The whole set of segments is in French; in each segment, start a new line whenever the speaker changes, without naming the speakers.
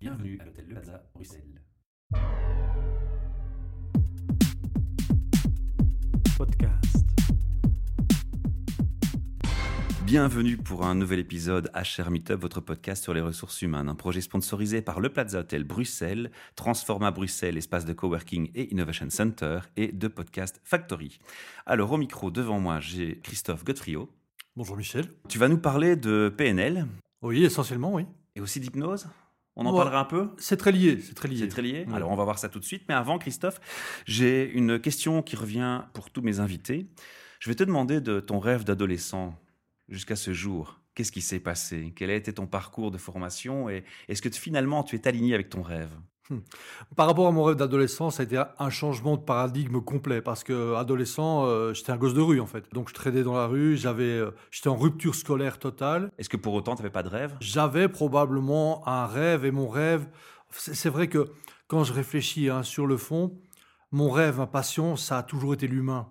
Bienvenue à l'hôtel Le Plaza, Bruxelles.
Podcast.
Bienvenue pour un nouvel épisode HR Meetup, votre podcast sur les ressources humaines, un projet sponsorisé par le Plaza Hotel Bruxelles, Transforma Bruxelles, espace de coworking et innovation center, et de Podcast Factory. Alors au micro devant moi, j'ai Christophe Godfriot.
Bonjour Michel.
Tu vas nous parler de PNL
Oui, essentiellement, oui.
et aussi d'hypnose. On en
Ouais.
parlera un peu
C'est très lié, c'est très lié.
C'est très lié.
Ouais.
Alors, on va voir ça tout de suite. Mais avant, Christophe, j'ai une question qui revient pour tous mes invités. Je vais te demander de ton rêve d'adolescent jusqu'à ce jour. Qu'est-ce qui s'est passé? Quel a été ton parcours de formation? Et est-ce que finalement tu es aligné avec ton rêve?
Par rapport à mon rêve d'adolescence, ça a été un changement de paradigme complet parce que adolescent, euh, j'étais un gosse de rue en fait. Donc je traînais dans la rue, j'avais, euh, j'étais en rupture scolaire totale.
Est-ce que pour autant tu n'avais pas de rêve?
J'avais probablement un rêve et mon rêve, c'est c'est vrai que quand je réfléchis hein, sur le fond, mon rêve, ma passion, ça a toujours été l'humain.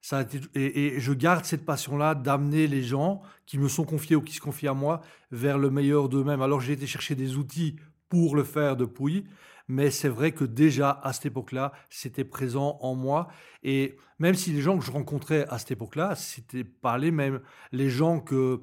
Ça a été, et, et je garde cette passion-là d'amener les gens qui me sont confiés ou qui se confient à moi vers le meilleur d'eux-mêmes. Alors j'ai été chercher des outils pour le faire depuis, mais c'est vrai que déjà à cette époque-là, c'était présent en moi. Et même si les gens que je rencontrais à cette époque-là, c'était pas les mêmes, les gens que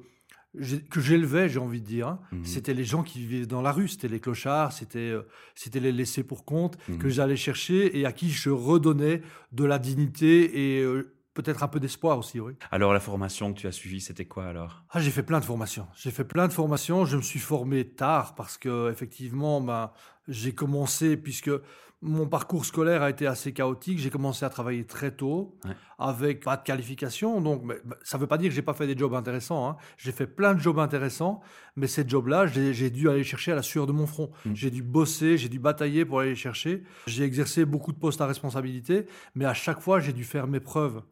que j'élevais, j'ai envie de dire, hein,
Mhm.
c'était les gens qui vivaient dans la rue, c'était les clochards, c'était euh, c'était les laissés pour compte
Mhm.
que j'allais chercher et à qui je redonnais de la dignité et euh, peut-être un peu d'espoir aussi, oui.
Alors, la formation que tu as suivie, c'était quoi alors?
Ah, j'ai fait plein de formations. J'ai fait plein de formations. Je me suis formé tard parce que effectivement, ben, j'ai commencé puisque mon parcours scolaire a été assez chaotique. J'ai commencé à travailler très tôt
Ouais.
avec pas de qualification. Donc, mais, ben, ça ne veut pas dire que j'ai pas fait des jobs intéressants. hein. J'ai fait plein de jobs intéressants, mais ces jobs-là, j'ai dû aller chercher à la sueur de mon front.
Mm.
J'ai dû bosser, j'ai dû batailler pour aller les chercher. J'ai exercé beaucoup de postes à responsabilité, mais à chaque fois, j'ai dû faire mes preuves.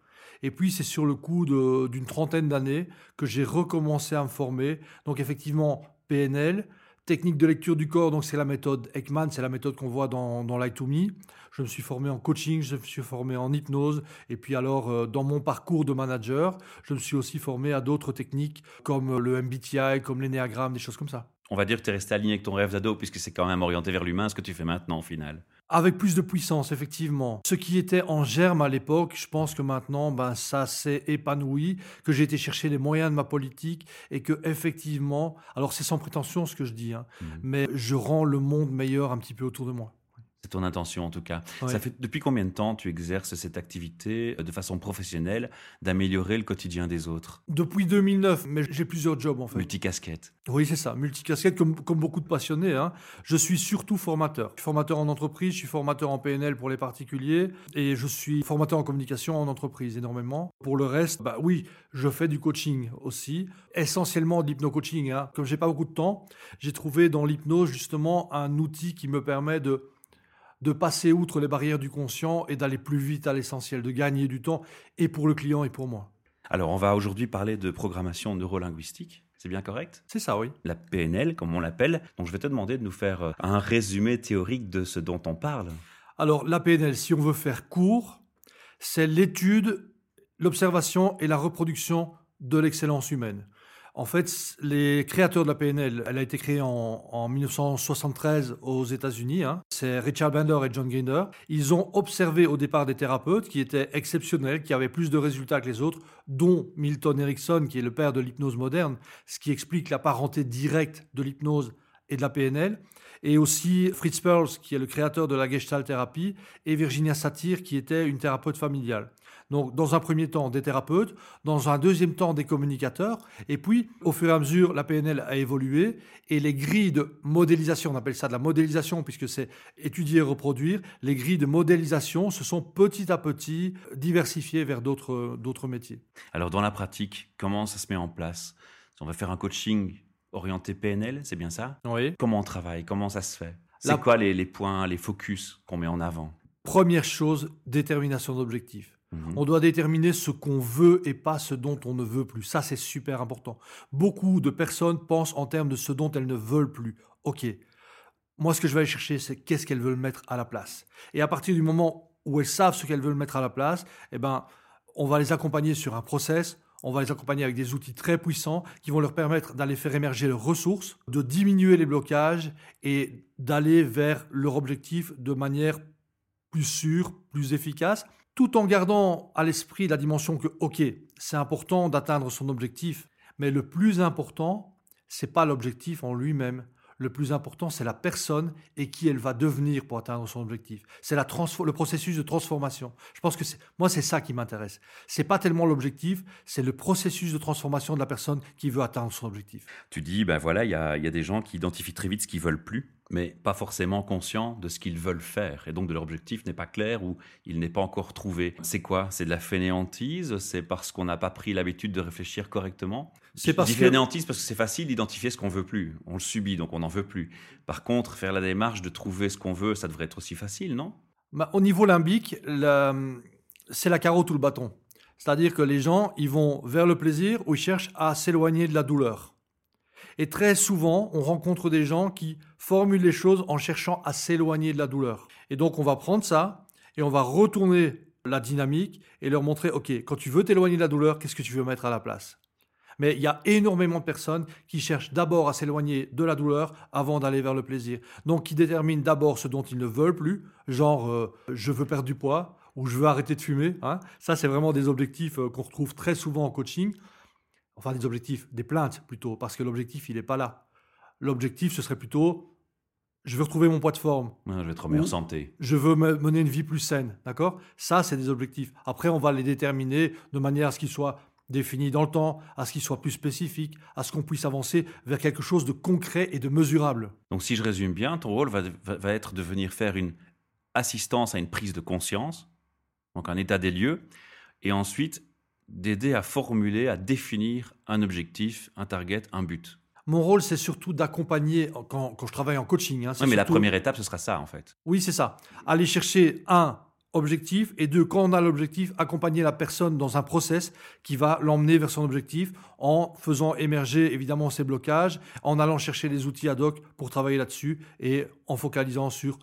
Et puis, c'est sur le coup d'une trentaine d'années que j'ai recommencé à me former. Donc, effectivement, PNL, technique de lecture du corps, donc c'est la méthode Ekman, c'est la méthode qu'on voit dans, dans Light Me. Je me suis formé en coaching, je me suis formé en hypnose. Et puis, alors, euh, dans mon parcours de manager, je me suis aussi formé à d'autres techniques comme le MBTI, comme l'énéagramme, des choses comme ça.
On va dire que tu es resté aligné avec ton rêve d'ado, puisque c'est quand même orienté vers l'humain, ce que tu fais maintenant au final.
Avec plus de puissance, effectivement. Ce qui était en germe à l'époque, je pense que maintenant, ben, ça s'est épanoui, que j'ai été chercher les moyens de ma politique et que, effectivement, alors c'est sans prétention ce que je dis, hein,
Mhm.
mais je rends le monde meilleur un petit peu autour de moi.
C'est ton intention en tout cas.
Ouais.
Ça fait depuis combien de temps tu exerces cette activité euh, de façon professionnelle d'améliorer le quotidien des autres?
Depuis 2009, mais j'ai plusieurs jobs en fait.
Multicasquette.
Oui, c'est ça, multicasquette comme, comme beaucoup de passionnés. hein. Je suis surtout formateur. Je suis formateur en entreprise, je suis formateur en PNL pour les particuliers et je suis formateur en communication en entreprise énormément. Pour le reste, bah oui, je fais du coaching aussi, essentiellement de l'hypno-coaching. Hein. Comme j'ai pas beaucoup de temps, j'ai trouvé dans l'hypnose justement un outil qui me permet de de passer outre les barrières du conscient et d'aller plus vite à l'essentiel, de gagner du temps et pour le client et pour moi.
Alors on va aujourd'hui parler de programmation neurolinguistique. C'est bien correct?
C'est ça, oui.
La PNL, comme on l'appelle. Donc je vais te demander de nous faire euh, un résumé théorique de ce dont on parle.
Alors, la PNL, si on veut faire court, c'est l'étude, l'observation et la reproduction de l'excellence humaine. En fait, les créateurs de la PNL, elle a été créée en, en 1973 aux États-Unis. hein. C'est Richard Bandler et John Grinder. Ils ont observé au départ des thérapeutes qui étaient exceptionnels, qui avaient plus de résultats que les autres, dont Milton Erickson, qui est le père de l'hypnose moderne, ce qui explique la parenté directe de l'hypnose et de la PNL et aussi Fritz Perls, qui est le créateur de la Gestalt thérapie, et Virginia Satir, qui était une thérapeute familiale. Donc, dans un premier temps, des thérapeutes, dans un deuxième temps, des communicateurs, et puis, au fur et à mesure, la PNL a évolué, et les grilles de modélisation, on appelle ça de la modélisation, puisque c'est étudier et reproduire, les grilles de modélisation se sont petit à petit diversifiées vers d'autres métiers.
Alors dans la pratique, comment ça se met en place? On va faire un coaching orienté PNL, c'est bien ça?
Oui.
Comment on travaille? Comment ça se fait? C'est quoi les, les points, les focus qu'on met en avant?
Première chose, détermination d'objectifs.
Mhm.
On doit déterminer ce qu'on veut et pas ce dont on ne veut plus. Ça, c'est super important. Beaucoup de personnes pensent en termes de ce dont elles ne veulent plus. OK. Moi, ce que je vais aller chercher, c'est qu'est-ce qu'elles veulent mettre à la place. Et à partir du moment où elles savent ce qu'elles veulent mettre à la place, eh ben, on va les accompagner sur un process, On va les accompagner avec des outils très puissants qui vont leur permettre d'aller faire émerger leurs ressources, de diminuer les blocages et d'aller vers leur objectif de manière plus sûre, plus efficace, tout en gardant à l'esprit la dimension que, ok, c'est important d'atteindre son objectif, mais le plus important, c'est pas l'objectif en lui-même, le plus important, c'est la personne et qui elle va devenir pour atteindre son objectif. C'est le processus de transformation. Je pense que moi, c'est ça qui m'intéresse. C'est pas tellement l'objectif, c'est le processus de transformation de la personne qui veut atteindre son objectif.
Tu dis, ben voilà, il y a, y a des gens qui identifient très vite ce qu'ils veulent plus mais pas forcément conscients de ce qu'ils veulent faire. Et donc de leur objectif n'est pas clair ou il n'est pas encore trouvé. C'est quoi? C'est de la fainéantise? C'est parce qu'on n'a pas pris l'habitude de réfléchir correctement? C'est parce que... parce que c'est facile d'identifier ce qu'on veut plus. On le subit, donc on n'en veut plus. Par contre, faire la démarche de trouver ce qu'on veut, ça devrait être aussi facile, non?
Bah, Au niveau limbique, c'est la carotte ou le bâton. C'est-à-dire que les gens, ils vont vers le plaisir ou ils cherchent à s'éloigner de la douleur. Et très souvent, on rencontre des gens qui formulent les choses en cherchant à s'éloigner de la douleur. Et donc, on va prendre ça et on va retourner la dynamique et leur montrer, OK, quand tu veux t'éloigner de la douleur, qu'est-ce que tu veux mettre à la place? Mais il y a énormément de personnes qui cherchent d'abord à s'éloigner de la douleur avant d'aller vers le plaisir. Donc qui déterminent d'abord ce dont ils ne veulent plus, genre euh, je veux perdre du poids ou je veux arrêter de fumer. Hein. Ça, c'est vraiment des objectifs euh, qu'on retrouve très souvent en coaching enfin des objectifs, des plaintes plutôt, parce que l'objectif, il n'est pas là. L'objectif, ce serait plutôt, je veux retrouver mon poids de forme.
je veux être en meilleure santé.
Je veux mener une vie plus saine, d'accord? Ça, c'est des objectifs. Après, on va les déterminer de manière à ce qu'ils soient définis dans le temps, à ce qu'ils soient plus spécifiques, à ce qu'on puisse avancer vers quelque chose de concret et de mesurable.
Donc, si je résume bien, ton rôle va, va être de venir faire une assistance à une prise de conscience, donc un état des lieux, et ensuite d'aider à formuler, à définir un objectif, un target, un but.
Mon rôle, c'est surtout d'accompagner, quand, je travaille en coaching.
Hein, oui, mais la première étape, ce sera ça, en fait.
Oui, c'est ça. Aller chercher un objectif et deux, quand on a l'objectif, accompagner la personne dans un process qui va l'emmener vers son objectif en faisant émerger évidemment ses blocages, en allant chercher les outils ad hoc pour travailler là-dessus et en focalisant sur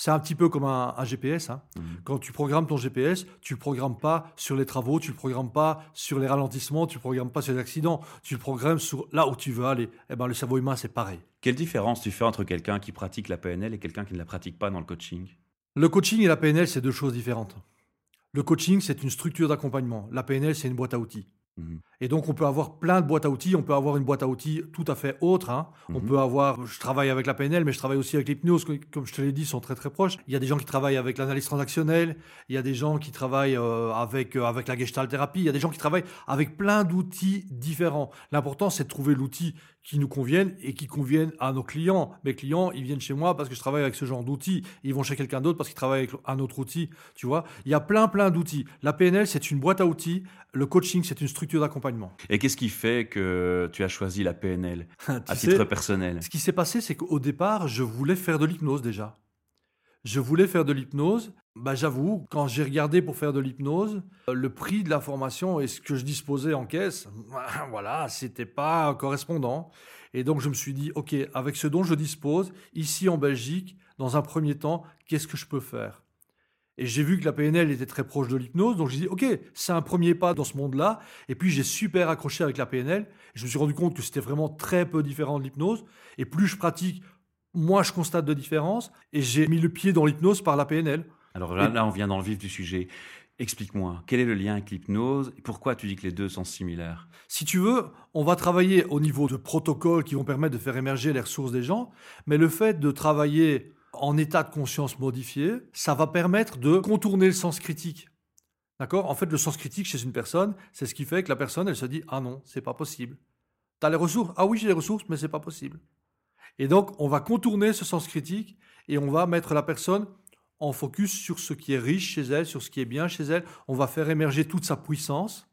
c'est un petit peu comme un, GPS. Hein. Mmh. Quand tu programmes ton GPS, tu ne le programmes pas sur les travaux, tu ne le programmes pas sur les ralentissements, tu ne le programmes pas sur les accidents, tu le programmes sur là où tu veux aller. Eh ben, le cerveau humain, c'est pareil.
Quelle différence tu fais entre quelqu'un qui pratique la PNL et quelqu'un qui ne la pratique pas dans le coaching?
Le coaching et la PNL, c'est deux choses différentes. Le coaching, c'est une structure d'accompagnement. La PNL, c'est une boîte à outils. Mhm. Et donc, on peut avoir plein de boîtes à outils. On peut avoir une boîte à outils tout à fait autre. Hein. On mhm. peut avoir, je travaille avec la PNL, mais je travaille aussi avec l'hypnose, comme je te l'ai dit, sont très très proches. Il y a des gens qui travaillent avec l'analyse transactionnelle. Il y a des gens qui travaillent euh, avec, euh, avec la gestalt thérapie. Il y a des gens qui travaillent avec plein d'outils différents. L'important, c'est de trouver l'outil qui nous convienne et qui convienne à nos clients. Mes clients, ils viennent chez moi parce que je travaille avec ce genre d'outils. Ils vont chez quelqu'un d'autre parce qu'ils travaillent avec un autre outil. Tu vois, il y a plein, plein d'outils. La PNL, c'est une boîte à outils. Le coaching, c'est une structure d'accompagnement.
Et qu'est-ce qui fait que tu as choisi la PNL à titre personnel?
Ce qui s'est passé, c'est qu'au départ, je voulais faire de l'hypnose déjà. Je voulais faire de l'hypnose. Bah, j'avoue, quand j'ai regardé pour faire de l'hypnose, le prix de la formation et ce que je disposais en caisse, voilà, c'était pas correspondant. Et donc je me suis dit, ok, avec ce dont je dispose, ici en Belgique, dans un premier temps, qu'est-ce que je peux faire? Et j'ai vu que la PNL était très proche de l'hypnose, donc j'ai dit, ok, c'est un premier pas dans ce monde-là. Et puis j'ai super accroché avec la PNL. je me suis rendu compte que c'était vraiment très peu différent de l'hypnose. Et plus je pratique, moi, je constate de différence et j'ai mis le pied dans l'hypnose par la PNL.
Alors là, on vient dans le vif du sujet. Explique-moi, quel est le lien avec l'hypnose et pourquoi tu dis que les deux sont similaires?
Si tu veux, on va travailler au niveau de protocoles qui vont permettre de faire émerger les ressources des gens, mais le fait de travailler en état de conscience modifié, ça va permettre de contourner le sens critique. D'accord? En fait, le sens critique chez une personne, c'est ce qui fait que la personne, elle se dit Ah non, c'est pas possible. Tu as les ressources? Ah oui, j'ai les ressources, mais c'est pas possible. Et donc, on va contourner ce sens critique et on va mettre la personne en focus sur ce qui est riche chez elle, sur ce qui est bien chez elle. On va faire émerger toute sa puissance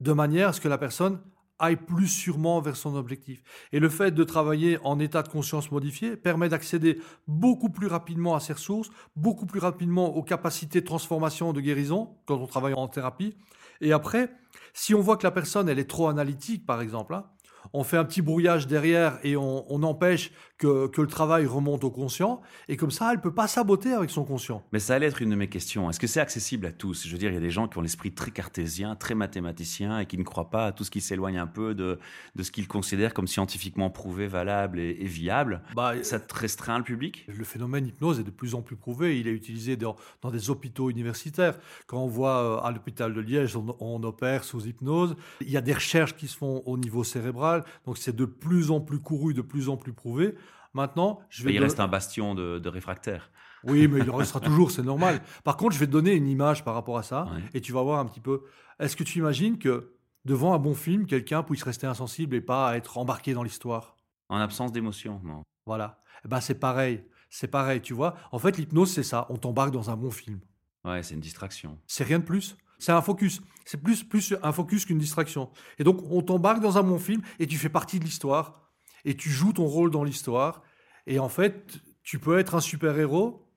de manière à ce que la personne aille plus sûrement vers son objectif. Et le fait de travailler en état de conscience modifié permet d'accéder beaucoup plus rapidement à ses ressources, beaucoup plus rapidement aux capacités de transformation, de guérison, quand on travaille en thérapie. Et après, si on voit que la personne, elle est trop analytique, par exemple, hein, on fait un petit brouillage derrière et on, empêche que, que le travail remonte au conscient, et comme ça, elle peut pas saboter avec son conscient.
Mais ça allait être une de mes questions. Est-ce que c'est accessible à tous? Je veux dire, il y a des gens qui ont l'esprit très cartésien, très mathématicien, et qui ne croient pas à tout ce qui s'éloigne un peu de, de ce qu'ils considèrent comme scientifiquement prouvé, valable et, viable. Bah, ça te restreint le public?
Le phénomène hypnose est de plus en plus prouvé. Il est utilisé dans, dans des hôpitaux universitaires. Quand on voit euh, à l'hôpital de Liège, on, on opère sous hypnose. Il y a des recherches qui se font au niveau cérébral, donc c'est de plus en plus couru, de plus en plus prouvé. Maintenant, je vais.
il reste un bastion de, de réfractaires.
Oui, mais il en restera toujours, c'est normal. Par contre, je vais te donner une image par rapport à ça, et tu vas voir un petit peu. Est-ce que tu imagines que devant un bon film, quelqu'un puisse rester insensible et pas être embarqué dans l'histoire?
En absence d'émotion, non.
Voilà. Eh ben, c'est pareil. C'est pareil, tu vois. En fait, l'hypnose, c'est ça. On t'embarque dans un bon film.
Ouais, c'est une distraction.
C'est rien de plus. C'est un focus. C'est plus, plus un focus qu'une distraction. Et donc, on t'embarque dans un bon film et tu fais partie de l'histoire. Et tu joues ton rôle dans l'histoire. Et en fait, tu peux être un super-héros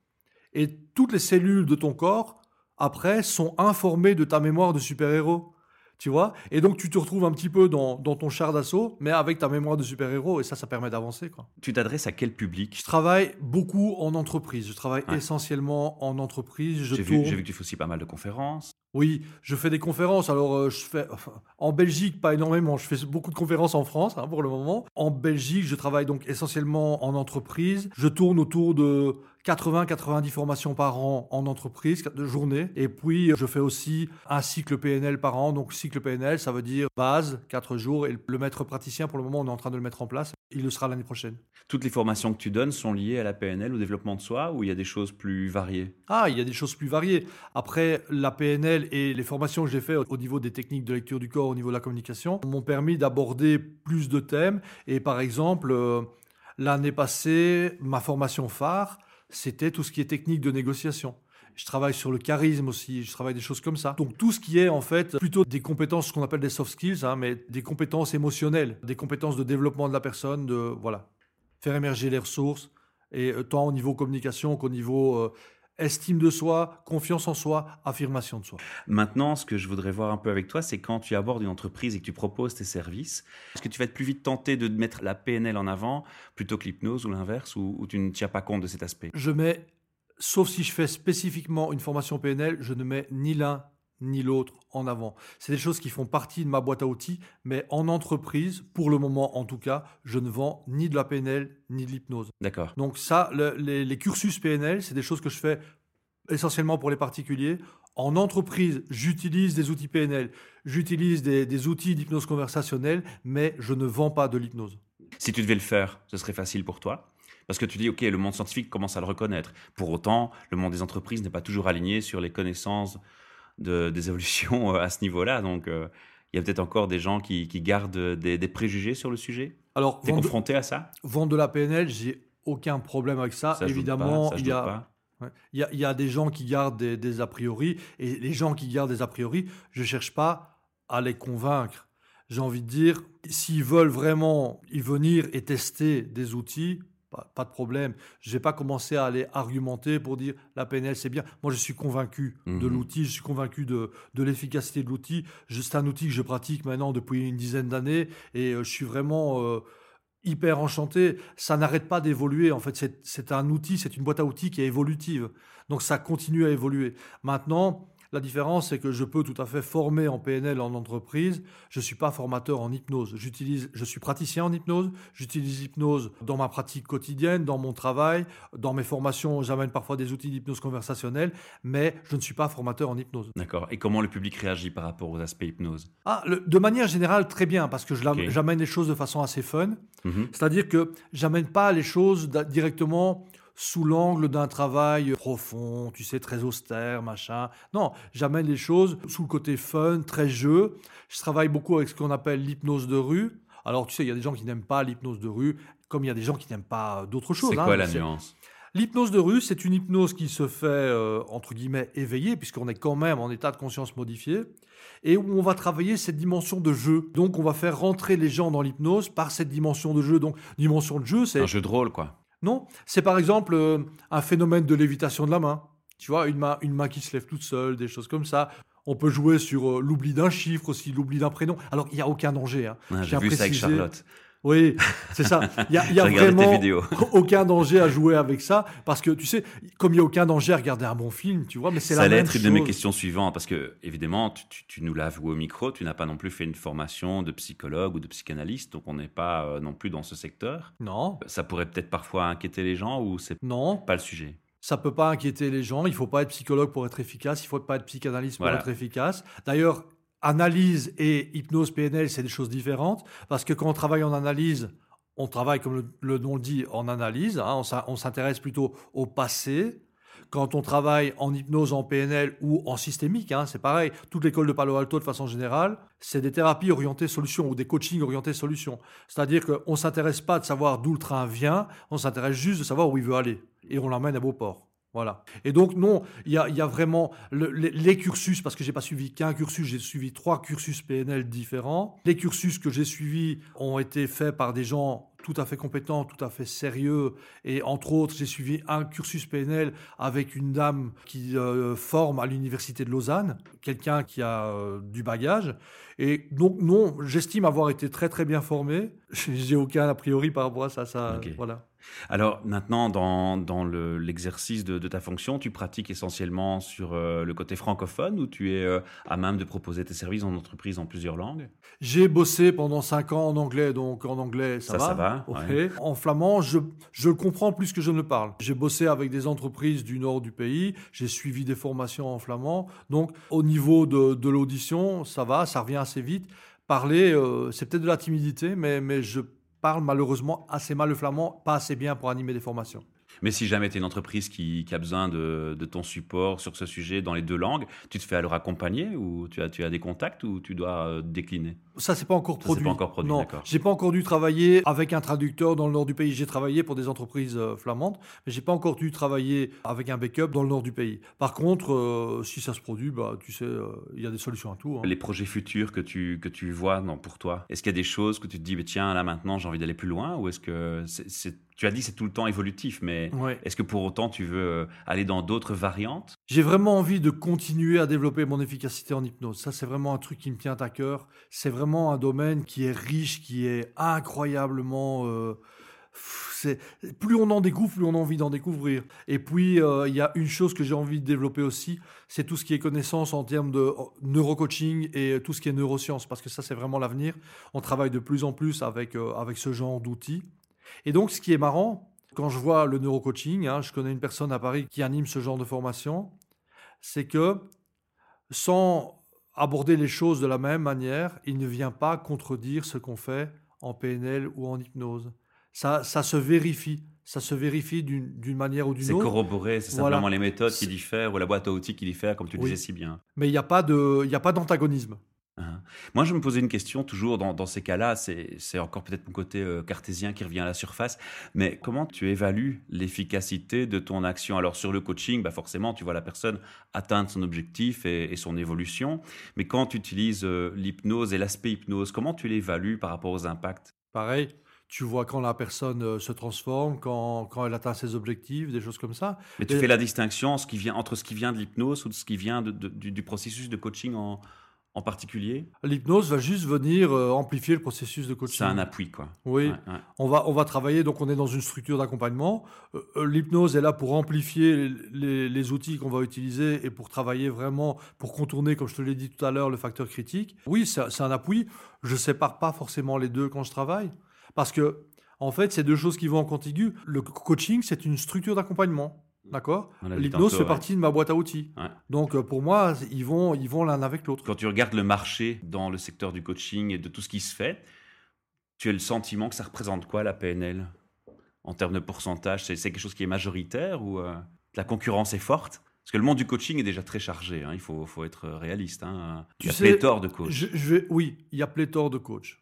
et toutes les cellules de ton corps, après, sont informées de ta mémoire de super-héros tu vois? Et donc, tu te retrouves un petit peu dans, ton char d'assaut, mais avec ta mémoire de super-héros, et ça, ça permet d'avancer. quoi.
Tu t'adresses à quel public?
Je travaille beaucoup en entreprise. Je travaille essentiellement en entreprise.
J'ai vu, vu, que tu fais aussi pas mal de conférences.
Oui, je fais des conférences. Alors, euh, je fais en Belgique, pas énormément. Je fais beaucoup de conférences en France hein, pour le moment. En Belgique, je travaille donc essentiellement en entreprise. Je tourne autour de 80-90 formations par an en entreprise, de journée. Et puis, je fais aussi un cycle PNL par an. Donc, cycle PNL, ça veut dire base, 4 jours. Et le maître praticien, pour le moment, on est en train de le mettre en place. Il le sera l'année prochaine.
Toutes les formations que tu donnes sont liées à la PNL, au développement de soi, ou il y a des choses plus variées?
Ah, il y a des choses plus variées. Après, la PNL et les formations que j'ai faites au niveau des techniques de lecture du corps, au niveau de la communication, m'ont permis d'aborder plus de thèmes. Et par exemple, euh, l'année passée, ma formation phare, c'était tout ce qui est technique de négociation. Je travaille sur le charisme aussi, je travaille des choses comme ça. Donc tout ce qui est en fait plutôt des compétences, ce qu'on appelle des soft skills, hein, mais des compétences émotionnelles, des compétences de développement de la personne, de voilà, faire émerger les ressources, et euh, tant au niveau communication qu'au niveau euh, estime de soi, confiance en soi, affirmation de soi.
Maintenant, ce que je voudrais voir un peu avec toi, c'est quand tu abordes une entreprise et que tu proposes tes services, est-ce que tu vas être plus vite tenté de mettre la PNL en avant plutôt que l'hypnose ou l'inverse, ou, tu ne tiens pas compte de cet aspect?
Je mets, sauf si je fais spécifiquement une formation PNL, je ne mets ni l'un ni l'autre en avant. C'est des choses qui font partie de ma boîte à outils, mais en entreprise, pour le moment en tout cas, je ne vends ni de la PNL ni de l'hypnose.
D'accord.
Donc ça, les, cursus PNL, c'est des choses que je fais essentiellement pour les particuliers. En entreprise, j'utilise des outils PNL, j'utilise des, des outils d'hypnose conversationnelle, mais je ne vends pas de l'hypnose.
Si tu devais le faire, ce serait facile pour toi? Parce que tu dis, OK, le monde scientifique commence à le reconnaître. Pour autant, le monde des entreprises n'est pas toujours aligné sur les connaissances des évolutions euh, à ce niveau-là. Donc, euh, il y a peut-être encore des gens qui, gardent des, préjugés sur le sujet. Alors, es confronté à ça
Vendre de la PNL, j'ai aucun problème avec ça. Évidemment, il y a. Il, y a, des gens qui gardent des, a priori, et les gens qui gardent des a priori, je ne cherche pas à les convaincre. J'ai envie de dire, s'ils veulent vraiment y venir et tester des outils, pas, de problème. Je vais pas commencer à aller argumenter pour dire la PNL c'est bien. Moi je suis convaincu de mhm. l'outil, je suis convaincu de, de l'efficacité de l'outil. C'est un outil que je pratique maintenant depuis une dizaine d'années et euh, je suis vraiment euh, hyper enchanté. Ça n'arrête pas d'évoluer. En fait, c'est un outil, c'est une boîte à outils qui est évolutive. Donc ça continue à évoluer. Maintenant, la différence, c'est que je peux tout à fait former en PNL en entreprise. Je ne suis pas formateur en hypnose. J'utilise, je suis praticien en hypnose. J'utilise l'hypnose dans ma pratique quotidienne, dans mon travail, dans mes formations. J'amène parfois des outils d'hypnose conversationnelle, mais je ne suis pas formateur en hypnose.
D'accord. Et comment le public réagit par rapport aux aspects hypnose?
Ah, de manière générale, très bien, parce que j'amène les choses de façon assez fun. Mhm. C'est-à-dire que j'amène pas les choses directement sous l'angle d'un travail profond, tu sais, très austère, machin. Non, j'amène les choses sous le côté fun, très jeu. Je travaille beaucoup avec ce qu'on appelle l'hypnose de rue. Alors, tu sais, il y a des gens qui n'aiment pas l'hypnose de rue, comme il y a des gens qui n'aiment pas d'autres choses.
C'est
hein.
quoi la nuance?
L'hypnose de rue, c'est une hypnose qui se fait, euh, entre guillemets, éveillée, puisqu'on est quand même en état de conscience modifié, et où on va travailler cette dimension de jeu. Donc, on va faire rentrer les gens dans l'hypnose par cette dimension de jeu. Donc, dimension de jeu, c'est...
Un jeu de rôle, quoi.
Non, c'est par exemple euh, un phénomène de lévitation de la main. Tu vois, une main, une main qui se lève toute seule, des choses comme ça. On peut jouer sur euh, l'oubli d'un chiffre aussi, l'oubli d'un prénom. Alors, il n'y a aucun danger. Hein.
J'ai vu ça avec Charlotte.
Oui, c'est ça. Il y a, y a vraiment aucun danger à jouer avec ça, parce que tu sais, comme il n'y a aucun danger à regarder un bon film, tu vois, mais c'est
Ça
la
allait
même
être une de mes
chose.
questions suivantes, parce que, évidemment, tu, tu- tu nous l'as avoué au micro, tu n'as pas non plus fait une formation de psychologue ou de psychanalyste, donc on n'est pas euh, non plus dans ce secteur.
Non,
Ça pourrait peut-être parfois inquiéter les gens ou c'est
non,
pas le sujet?
ça peut pas inquiéter les gens. Il faut pas être psychologue pour être efficace. Il faut pas être psychanalyste pour
Voilà.
être efficace. D'ailleurs, analyse et hypnose PNL, c'est des choses différentes, parce que quand on travaille en analyse, on travaille, comme le, nom le dit, en analyse. hein, on s'intéresse plutôt au passé. Quand on travaille en hypnose, en PNL ou en systémique, hein, c'est pareil. Toute l'école de Palo Alto, de façon générale, c'est des thérapies orientées solutions ou des coachings orientés solutions. C'est-à-dire qu'on ne s'intéresse pas de savoir d'où le train vient, on s'intéresse juste de savoir où il veut aller. Et on l'emmène à beau port. Voilà. Et donc, non, il y a, il y a vraiment le- les, les cursus, parce que j'ai pas suivi qu'un cursus, j'ai suivi trois cursus PNL différents. Les cursus que j'ai suivis ont été faits par des gens tout à fait compétents, tout à fait sérieux. Et entre autres, j'ai suivi un cursus PNL avec une dame qui euh, forme à l'université de Lausanne, quelqu'un qui a euh, du bagage. Et donc, non, j'estime avoir été très très bien formé. J'ai aucun a priori par rapport à ça. ça. Voilà.
Alors maintenant, dans, dans le- l'exercice de, de ta fonction, tu pratiques essentiellement sur euh, le côté francophone ou tu es euh, à même de proposer tes services en entreprise en plusieurs langues?
J'ai bossé pendant cinq ans en anglais, donc en anglais, ça,
Ça,
va.
ça va,
Ok.
ouais.
En flamand, je, je le comprends plus que je ne le parle. J'ai bossé avec des entreprises du nord du pays, j'ai suivi des formations en flamand. Donc, au niveau de, de l'audition, ça va, ça revient assez vite. Parler, euh, c'est peut-être de la timidité, mais, mais je parle malheureusement assez mal le flamand, pas assez bien pour animer des formations.
Mais si jamais tu es une entreprise qui, qui a besoin de, de ton support sur ce sujet dans les deux langues, tu te fais alors accompagner ou tu as, tu as des contacts ou tu dois euh, décliner?
Ça, c'est pas encore produit.
pas encore produit,
non, j'ai pas encore dû travailler avec un traducteur dans le nord du pays. J'ai travaillé pour des entreprises euh, flamandes, mais j'ai pas encore dû travailler avec un backup dans le nord du pays. Par contre, euh, si ça se produit, bah, tu sais, il y a des solutions à tout. hein.
Les projets futurs que tu, que tu vois non, pour toi, est-ce qu'il y a des choses que tu te dis, mais tiens, là maintenant j'ai envie d'aller plus loin Ou est-ce que c'est, c'est- tu as dit c'est tout le temps évolutif, mais
Ouais.
est-ce que pour autant tu veux euh, aller dans d'autres variantes?
J'ai vraiment envie de continuer à développer mon efficacité en hypnose. Ça, c'est vraiment un truc qui me tient à cœur. C'est vraiment un domaine qui est riche, qui est incroyablement. euh, c'est plus on en découvre, plus on a envie d'en découvrir. Et puis, euh, il y a une chose que j'ai envie de développer aussi, c'est tout ce qui est connaissance en termes de euh, neurocoaching et tout ce qui est neurosciences, parce que ça, c'est vraiment l'avenir. On travaille de plus en plus avec, euh, avec ce genre d'outils. Et donc, ce qui est marrant, quand je vois le neurocoaching, hein, je connais une personne à Paris qui anime ce genre de formation, c'est que sans aborder les choses de la même manière, il ne vient pas contredire ce qu'on fait en PNL ou en hypnose. Ça, ça se vérifie. Ça se vérifie d'une manière ou d'une
C'est
autre.
corroboré, c'est
Voilà.
simplement les méthodes qui
C'est-
diffèrent ou la boîte à outils qui diffère, comme tu le disais si bien.
Mais il n'y a pas d'antagonisme.
Hein. Moi, je me posais une question toujours dans, dans ces cas-là, c'est encore peut-être mon côté euh, cartésien qui revient à la surface, mais comment tu évalues l'efficacité de ton action? Alors sur le coaching, bah forcément, tu vois la personne atteindre son objectif et, et son évolution, mais quand tu utilises euh, l'hypnose et l'aspect hypnose, comment tu l'évalues par rapport aux impacts?
Pareil, tu vois quand la personne euh, se transforme, quand, quand elle atteint ses objectifs, des choses comme ça.
Mais tu
Et-
fais la distinction ce qui vient, entre ce qui vient de l'hypnose ou de ce qui vient de- de- du, du processus de coaching en, en particulier
L'hypnose va juste venir euh, amplifier le processus de coaching.
C'est un appui, quoi.
Oui,
Ouais, ouais.
On va, on va travailler, donc on est dans une structure d'accompagnement. Euh, euh, L'hypnose est là pour amplifier les, les outils qu'on va utiliser et pour travailler vraiment, pour contourner, comme je te l'ai dit tout à l'heure, le facteur critique. Oui, c'est un appui. Je sépare pas forcément les deux quand je travaille. Parce que, en fait, c'est deux choses qui vont en contigu. Le co- coaching, c'est une structure d'accompagnement. D'accord L'hypnose fait partie de ma boîte à outils.
Ouais.
Donc, euh, pour moi, ils vont ils vont l'un avec l'autre.
Quand tu regardes le marché dans le secteur du coaching et de tout ce qui se fait, tu as le sentiment que ça représente quoi la PNL en termes de pourcentage C'est c'est quelque chose qui est majoritaire ou euh, la concurrence est forte? Parce que le monde du coaching est déjà très chargé, hein, il faut, faut être réaliste. Hein.
Tu
Il y a
sais,
pléthore de coachs.
Je, je vais, oui, il y a pléthore de coachs.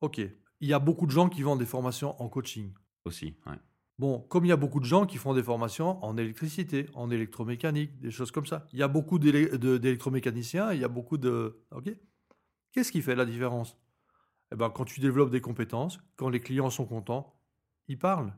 Ok. Il y a beaucoup de gens qui vendent des formations en coaching.
aussi. ouais.
Bon, comme il y a beaucoup de gens qui font des formations en électricité, en électromécanique, des choses comme ça. Il y a beaucoup d'électromécaniciens, il y a beaucoup de... Ok Qu'est-ce qui fait la différence? Eh ben, quand tu développes des compétences, quand les clients sont contents, ils parlent.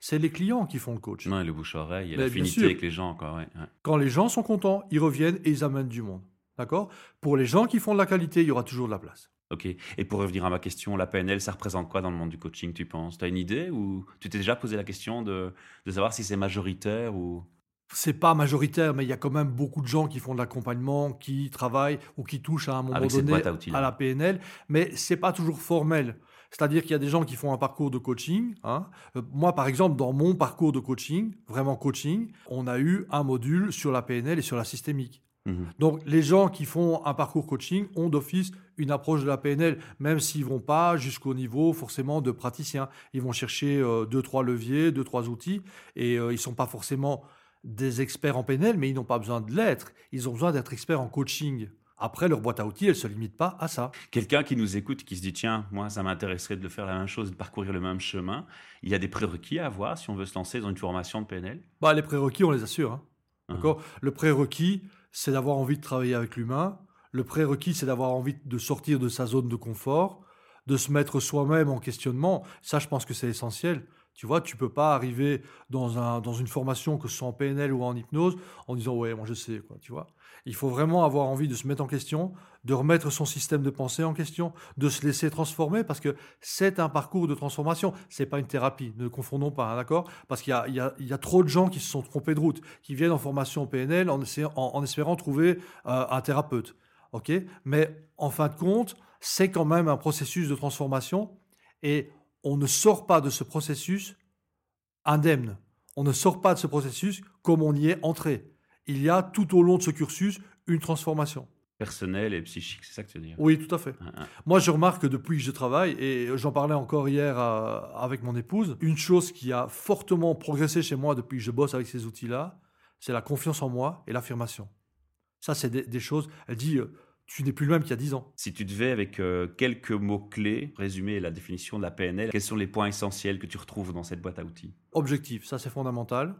C'est les clients qui font le coach.
Non, et le bouche-oreille, et
bien
l'affinité avec les gens. Quoi, ouais, ouais.
Quand les gens sont contents, ils reviennent et ils amènent du monde. D'accord? Pour les gens qui font de la qualité, il y aura toujours de la place.
Ok. Et pour revenir à ma question, la PNL, ça représente quoi dans le monde du coaching, tu penses? Tu as une idée ou tu t'es déjà posé la question de, de savoir si c'est majoritaire ou?
C'est pas majoritaire, mais il y a quand même beaucoup de gens qui font de l'accompagnement, qui travaillent ou qui touchent à un moment donné à, la PNL, mais c'est pas toujours formel. C'est-à-dire qu'il y a des gens qui font un parcours de coaching. Hein. Euh, moi, par exemple, dans mon parcours de coaching, vraiment coaching, on a eu un module sur la PNL et sur la systémique. Mhm. Donc, les gens qui font un parcours coaching ont d'office une approche de la PNL, même s'ils vont pas jusqu'au niveau forcément de praticien. Ils vont chercher euh, deux, trois leviers, deux, trois outils, et euh, ils sont pas forcément des experts en PNL, mais ils n'ont pas besoin de l'être. Ils ont besoin d'être experts en coaching. Après, leur boîte à outils, elle ne se limite pas à ça.
Quelqu'un qui nous écoute, qui se dit, tiens, moi, ça m'intéresserait de faire la même chose, de parcourir le même chemin, il y a des prérequis à avoir si on veut se lancer dans une formation de PNL
bah, Les prérequis, on les assure. Hein. Uh-huh. D'accord? Le prérequis, c'est d'avoir envie de travailler avec l'humain. Le prérequis, c'est d'avoir envie de sortir de sa zone de confort, de se mettre soi-même en questionnement. Ça, je pense que c'est essentiel. Tu vois, tu peux pas arriver dans, un, dans une formation, que ce soit en PNL ou en hypnose, en disant ouais, moi je sais, quoi, tu vois. Il faut vraiment avoir envie de se mettre en question, de remettre son système de pensée en question, de se laisser transformer, parce que c'est un parcours de transformation. C'est pas une thérapie, ne confondons pas, hein, d'accord? Parce qu'il y y, y a trop de gens qui se sont trompés de route, qui viennent en formation PNL en, en, espérant trouver euh, un thérapeute, ok? Mais en fin de compte, c'est quand même un processus de transformation et on ne sort pas de ce processus indemne. On ne sort pas de ce processus comme on y est entré. Il y a tout au long de ce cursus une transformation.
Personnelle et psychique, c'est ça que tu veux dire?
Oui, tout à fait. Ah, ah. Moi, je remarque que depuis que je travaille, et j'en parlais encore hier euh, avec mon épouse, une chose qui a fortement progressé chez moi depuis que je bosse avec ces outils-là, c'est la confiance en moi et l'affirmation. Ça, c'est des, choses. Elle dit, euh, tu n'es plus le même qu'il y a 10 ans.
Si tu devais, avec euh, quelques mots-clés, résumer la définition de la PNL, quels sont les points essentiels que tu retrouves dans cette boîte à outils?
Objectif, ça c'est fondamental.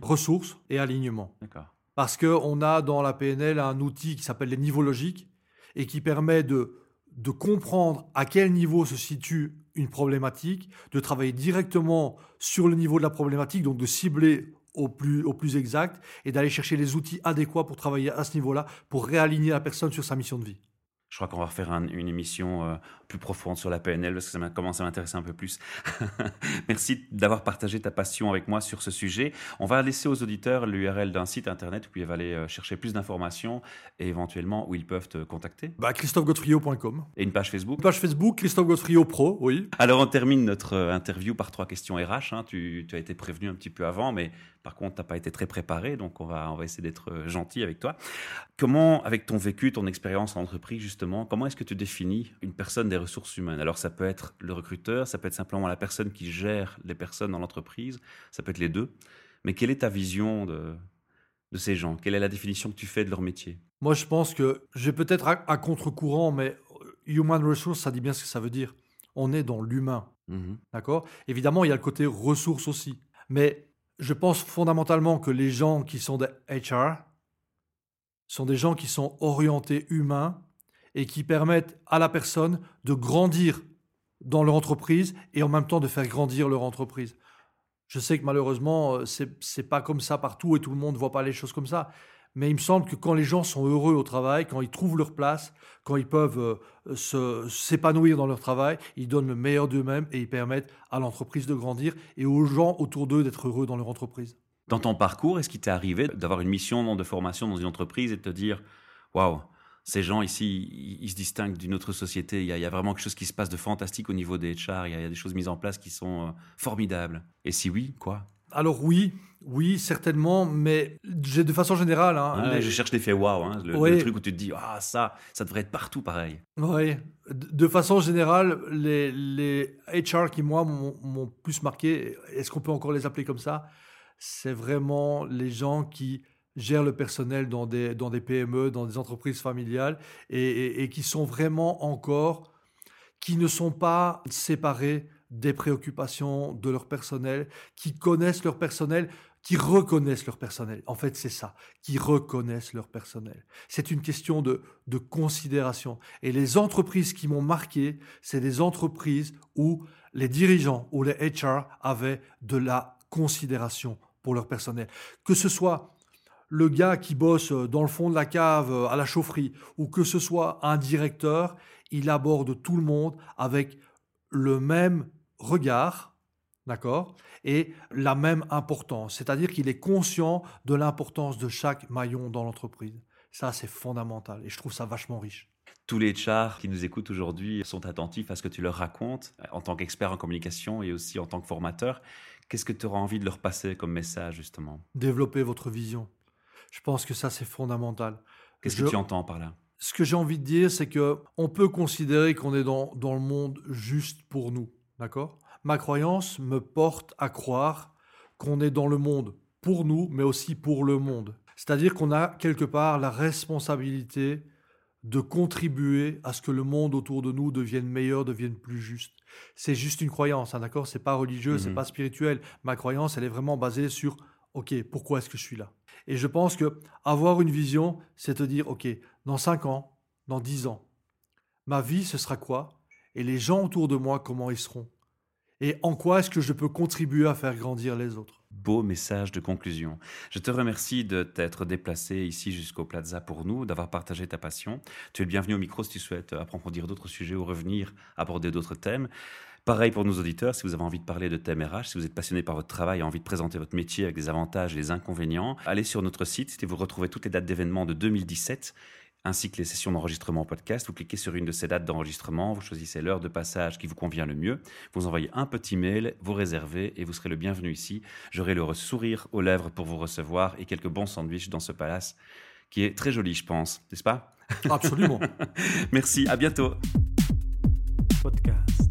Ressources et alignement.
D'accord.
Parce qu'on a dans la PNL un outil qui s'appelle les niveaux logiques et qui permet de, de comprendre à quel niveau se situe une problématique, de travailler directement sur le niveau de la problématique, donc de cibler au plus, au plus exact et d'aller chercher les outils adéquats pour travailler à ce niveau-là, pour réaligner la personne sur sa mission de vie.
Je crois qu'on va refaire une émission euh, plus profonde sur la PNL parce que ça commence à m'intéresser un peu plus. Merci d'avoir partagé ta passion avec moi sur ce sujet. On va laisser aux auditeurs l'URL d'un site internet où ils vont aller euh, chercher plus d'informations et éventuellement où ils peuvent te contacter.
Bah, ChristopheGodfrio.com.
Et une page Facebook. Une
page Facebook, Christophe Godfrio Pro, oui.
Alors on termine notre euh, interview par trois questions RH. Hein. Tu, tu, as été prévenu un petit peu avant, mais par contre, tu n'as pas été très préparé, donc on va, on va essayer d'être euh, gentil avec toi. Comment, avec ton vécu, ton expérience en entreprise, justement, comment est-ce que tu définis une personne des ressources humaines Alors, ça peut être le recruteur, ça peut être simplement la personne qui gère les personnes dans l'entreprise, ça peut être les deux. Mais quelle est ta vision de, de ces gens? Quelle est la définition que tu fais de leur métier?
Moi, je pense que j'ai peut-être à, contre-courant, mais human resource, ça dit bien ce que ça veut dire. On est dans l'humain. Mmh D'accord? Évidemment, il y a le côté ressources aussi. Mais je pense fondamentalement que les gens qui sont des HR sont des gens qui sont orientés humains et qui permettent à la personne de grandir dans leur entreprise et en même temps de faire grandir leur entreprise. Je sais que malheureusement, euh, c'est pas comme ça partout et tout le monde ne voit pas les choses comme ça. Mais il me semble que quand les gens sont heureux au travail, quand ils trouvent leur place, quand ils peuvent euh, s'épanouir dans leur travail, ils donnent le meilleur d'eux-mêmes et ils permettent à l'entreprise de grandir et aux gens autour d'eux d'être heureux dans leur entreprise.
Dans ton parcours, est-ce qu'il t'est arrivé d'avoir une mission de formation dans une entreprise et de te dire waouh, ces gens ici, ils se distinguent d'une autre société. Il y, a, vraiment quelque chose qui se passe de fantastique au niveau des HR. Il y a, des choses mises en place qui sont euh, formidables. Et si oui, quoi?
Alors oui, oui, certainement, mais de façon générale. Hein,
je cherche l'effet wow, hein, le, truc où tu te dis, ah ça, ça devrait être partout pareil.
Oui, de façon générale, les, les HR qui, moi, m'ont plus marqué, est-ce qu'on peut encore les appeler comme ça? C'est vraiment les gens qui gèrent le personnel dans des, dans des PME, dans des entreprises familiales, et, qui sont vraiment encore, qui ne sont pas séparés des préoccupations de leur personnel, qui connaissent leur personnel, qui reconnaissent leur personnel. En fait, c'est ça, qui reconnaissent leur personnel. C'est une question de, de considération. Et les entreprises qui m'ont marqué, c'est des entreprises où les dirigeants ou les HR avaient de la considération pour leur personnel. Que ce soit le gars qui bosse dans le fond de la cave à la chaufferie ou que ce soit un directeur, il aborde tout le monde avec le même regard, d'accord, et la même importance. C'est-à-dire qu'il est conscient de l'importance de chaque maillon dans l'entreprise. Ça, c'est fondamental et je trouve ça vachement riche.
Tous les chars qui nous écoutent aujourd'hui sont attentifs à ce que tu leur racontes en tant qu'expert en communication et aussi en tant que formateur. Qu'est-ce que tu auras envie de leur passer comme message justement?
Développer votre vision. Je pense que ça, c'est fondamental.
Qu'est-ce que tu entends par là?
Ce que j'ai envie de dire, c'est que on peut considérer qu'on est dans, dans le monde juste pour nous. D'accord? Ma croyance me porte à croire qu'on est dans le monde pour nous, mais aussi pour le monde. C'est-à-dire qu'on a quelque part la responsabilité de contribuer à ce que le monde autour de nous devienne meilleur, devienne plus juste. C'est juste une croyance, hein, d'accord? C'est pas religieux, c'est mhm. pas spirituel. Ma croyance, elle est vraiment basée sur OK, pourquoi est-ce que je suis là? Et je pense que avoir une vision, c'est te dire OK, dans 5 ans, dans 10 ans, ma vie ce sera quoi? Et les gens autour de moi comment ils seront? Et en quoi est-ce que je peux contribuer à faire grandir les autres?
Beau message de conclusion. Je te remercie de t'être déplacé ici jusqu'au Plaza pour nous, d'avoir partagé ta passion. Tu es le bienvenu au micro si tu souhaites approfondir d'autres sujets ou revenir aborder d'autres thèmes. Pareil pour nos auditeurs, si vous avez envie de parler de thèmes RH, si vous êtes passionné par votre travail et envie de présenter votre métier avec des avantages et des inconvénients, allez sur notre site et vous retrouvez toutes les dates d'événements de 2017 ainsi que les sessions d'enregistrement en podcast. Vous cliquez sur une de ces dates d'enregistrement, vous choisissez l'heure de passage qui vous convient le mieux, vous envoyez un petit mail, vous réservez et vous serez le bienvenu ici. J'aurai le sourire aux lèvres pour vous recevoir et quelques bons sandwichs dans ce palace qui est très joli, je pense, n'est-ce pas?
Absolument.
Merci, à bientôt. Podcast.